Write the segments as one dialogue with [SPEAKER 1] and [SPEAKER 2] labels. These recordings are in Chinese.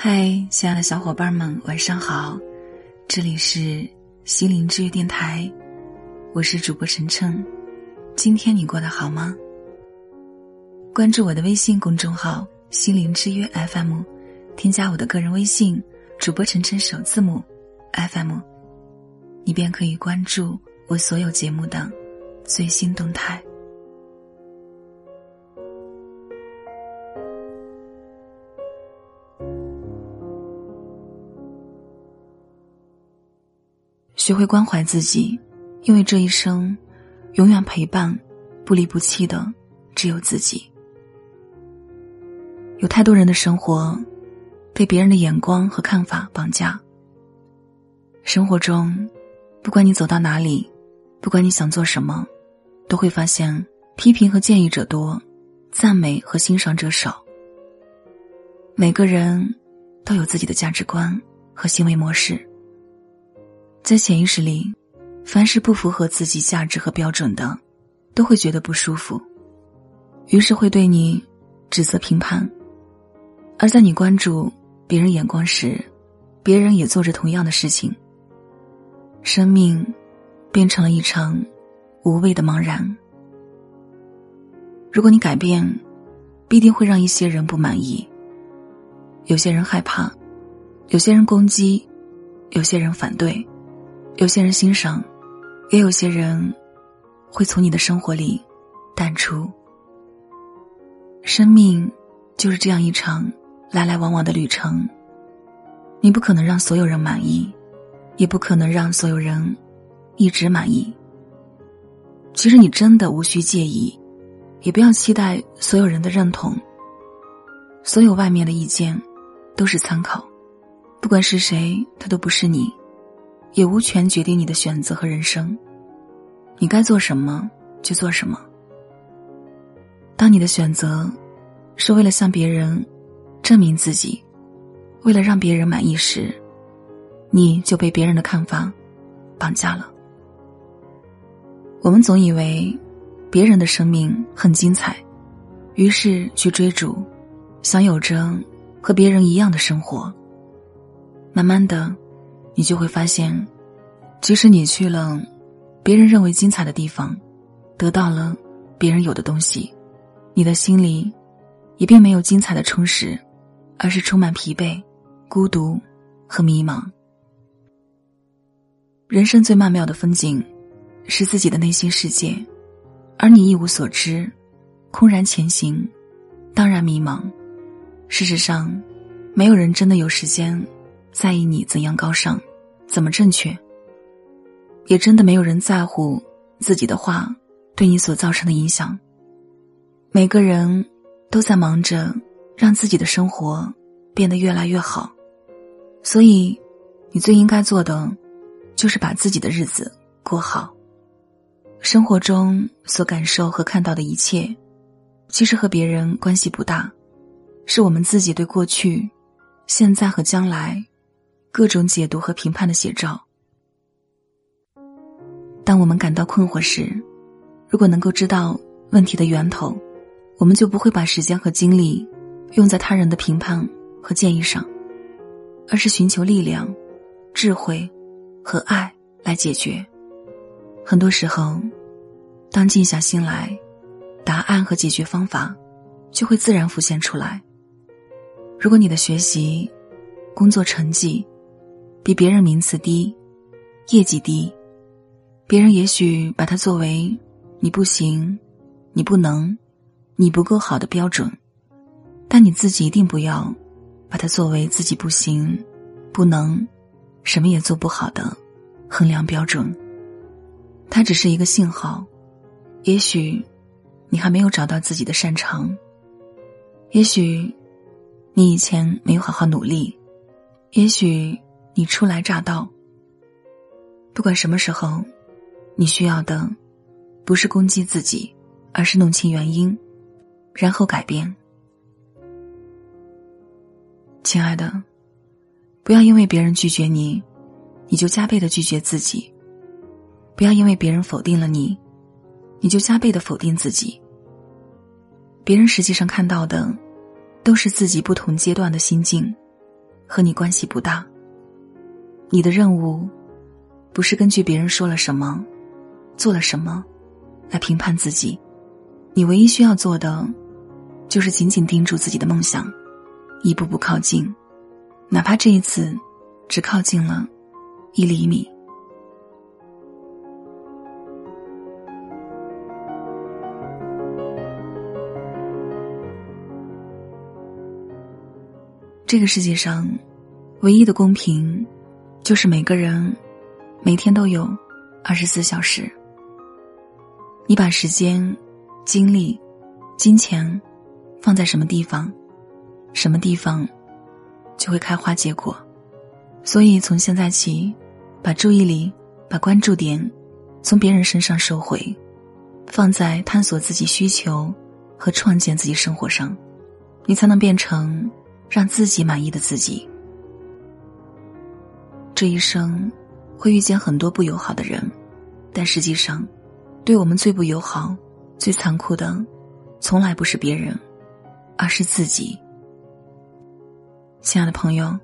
[SPEAKER 1] 嗨，亲爱的小伙伴们，晚上好！这里是心灵治愈电台，我是主播晨晨。今天你过得好吗？关注我的微信公众号“心灵之约 FM”，添加我的个人微信“主播晨晨”首字母 “FM”，你便可以关注我所有节目的最新动态。学会关怀自己，因为这一生，永远陪伴、不离不弃的只有自己。有太多人的生活，被别人的眼光和看法绑架。生活中，不管你走到哪里，不管你想做什么，都会发现批评和建议者多，赞美和欣赏者少。每个人都有自己的价值观和行为模式。在潜意识里，凡是不符合自己价值和标准的，都会觉得不舒服，于是会对你指责评判。而在你关注别人眼光时，别人也做着同样的事情。生命变成了一场无谓的茫然。如果你改变，必定会让一些人不满意。有些人害怕，有些人攻击，有些人反对。有些人欣赏，也有些人会从你的生活里淡出。生命就是这样一场来来往往的旅程，你不可能让所有人满意，也不可能让所有人一直满意。其实你真的无需介意，也不要期待所有人的认同。所有外面的意见都是参考，不管是谁，他都不是你。也无权决定你的选择和人生，你该做什么就做什么。当你的选择是为了向别人证明自己，为了让别人满意时，你就被别人的看法绑架了。我们总以为别人的生命很精彩，于是去追逐，想有着和别人一样的生活。慢慢的。你就会发现，即使你去了别人认为精彩的地方，得到了别人有的东西，你的心里也并没有精彩的充实，而是充满疲惫、孤独和迷茫。人生最曼妙的风景，是自己的内心世界，而你一无所知，空然前行，当然迷茫。事实上，没有人真的有时间在意你怎样高尚。怎么正确？也真的没有人在乎自己的话对你所造成的影响。每个人都在忙着让自己的生活变得越来越好，所以你最应该做的就是把自己的日子过好。生活中所感受和看到的一切，其实和别人关系不大，是我们自己对过去、现在和将来。各种解读和评判的写照。当我们感到困惑时，如果能够知道问题的源头，我们就不会把时间和精力用在他人的评判和建议上，而是寻求力量、智慧和爱来解决。很多时候，当静下心来，答案和解决方法就会自然浮现出来。如果你的学习、工作成绩，比别人名次低，业绩低，别人也许把它作为你不行、你不能、你不够好的标准，但你自己一定不要把它作为自己不行、不能、什么也做不好的衡量标准。它只是一个信号，也许你还没有找到自己的擅长，也许你以前没有好好努力，也许。你初来乍到，不管什么时候，你需要的不是攻击自己，而是弄清原因，然后改变。亲爱的，不要因为别人拒绝你，你就加倍的拒绝自己；不要因为别人否定了你，你就加倍的否定自己。别人实际上看到的，都是自己不同阶段的心境，和你关系不大。你的任务，不是根据别人说了什么、做了什么，来评判自己。你唯一需要做的，就是紧紧盯住自己的梦想，一步步靠近，哪怕这一次，只靠近了一厘米。这个世界上，唯一的公平，就是每个人每天都有二十四小时。你把时间、精力、金钱放在什么地方，什么地方就会开花结果。所以，从现在起，把注意力、把关注点从别人身上收回，放在探索自己需求和创建自己生活上，你才能变成。让自己满意的自己。这一生会遇见很多不友好的人，但实际上，对我们最不友好、最残酷的，从来不是别人，而是自己。亲爱的朋友，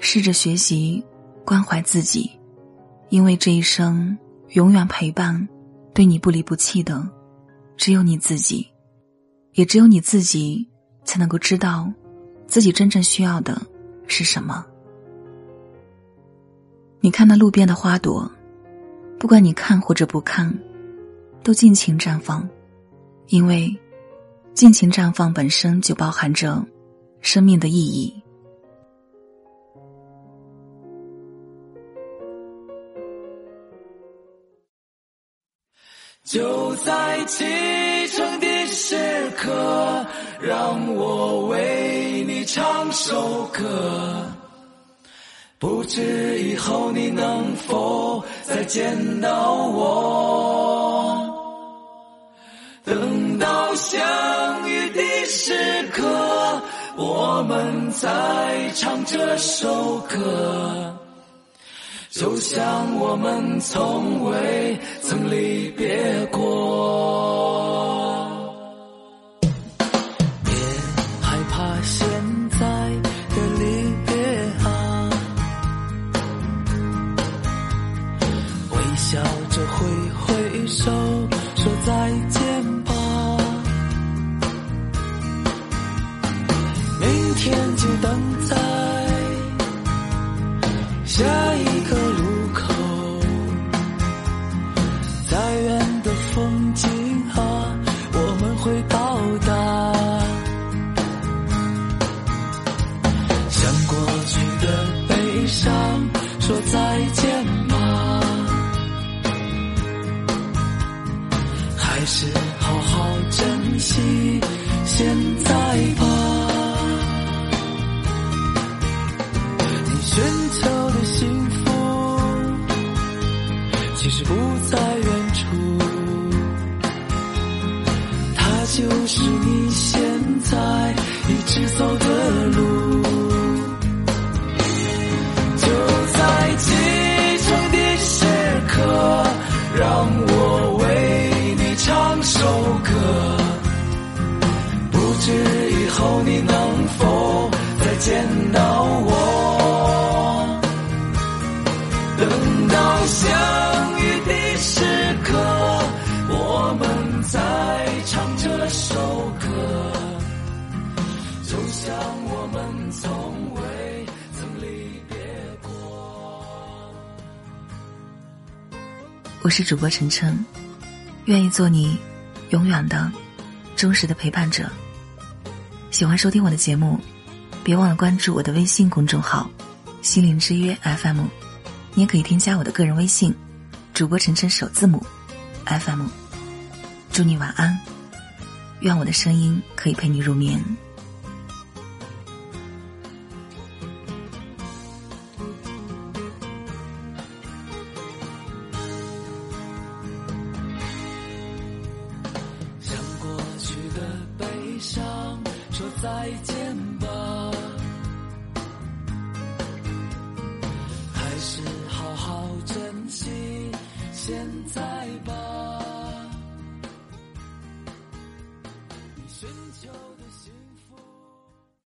[SPEAKER 1] 试着学习关怀自己，因为这一生永远陪伴、对你不离不弃的，只有你自己，也只有你自己才能够知道。自己真正需要的是什么？你看那路边的花朵，不管你看或者不看，都尽情绽放，因为尽情绽放本身就包含着生命的意义。
[SPEAKER 2] 就在启程的时刻，让我为你唱首歌。不知以后你能否再见到我？等到相遇的时刻，我们再唱这首歌。就像我们从未曾离别过，在一个路口，再远的风景啊，我们会到达。向过去的悲伤说再见吧。还是好好珍惜现在。就是你现在一直走的路。就在我
[SPEAKER 1] 是主播晨晨，愿意做你永远的、忠实的陪伴者。喜欢收听我的节目，别忘了关注我的微信公众号“心灵之约 FM”，你也可以添加我的个人微信“主播晨晨首字母 FM”。祝你晚安，愿我的声音可以陪你入眠。
[SPEAKER 2] 想说再见吧。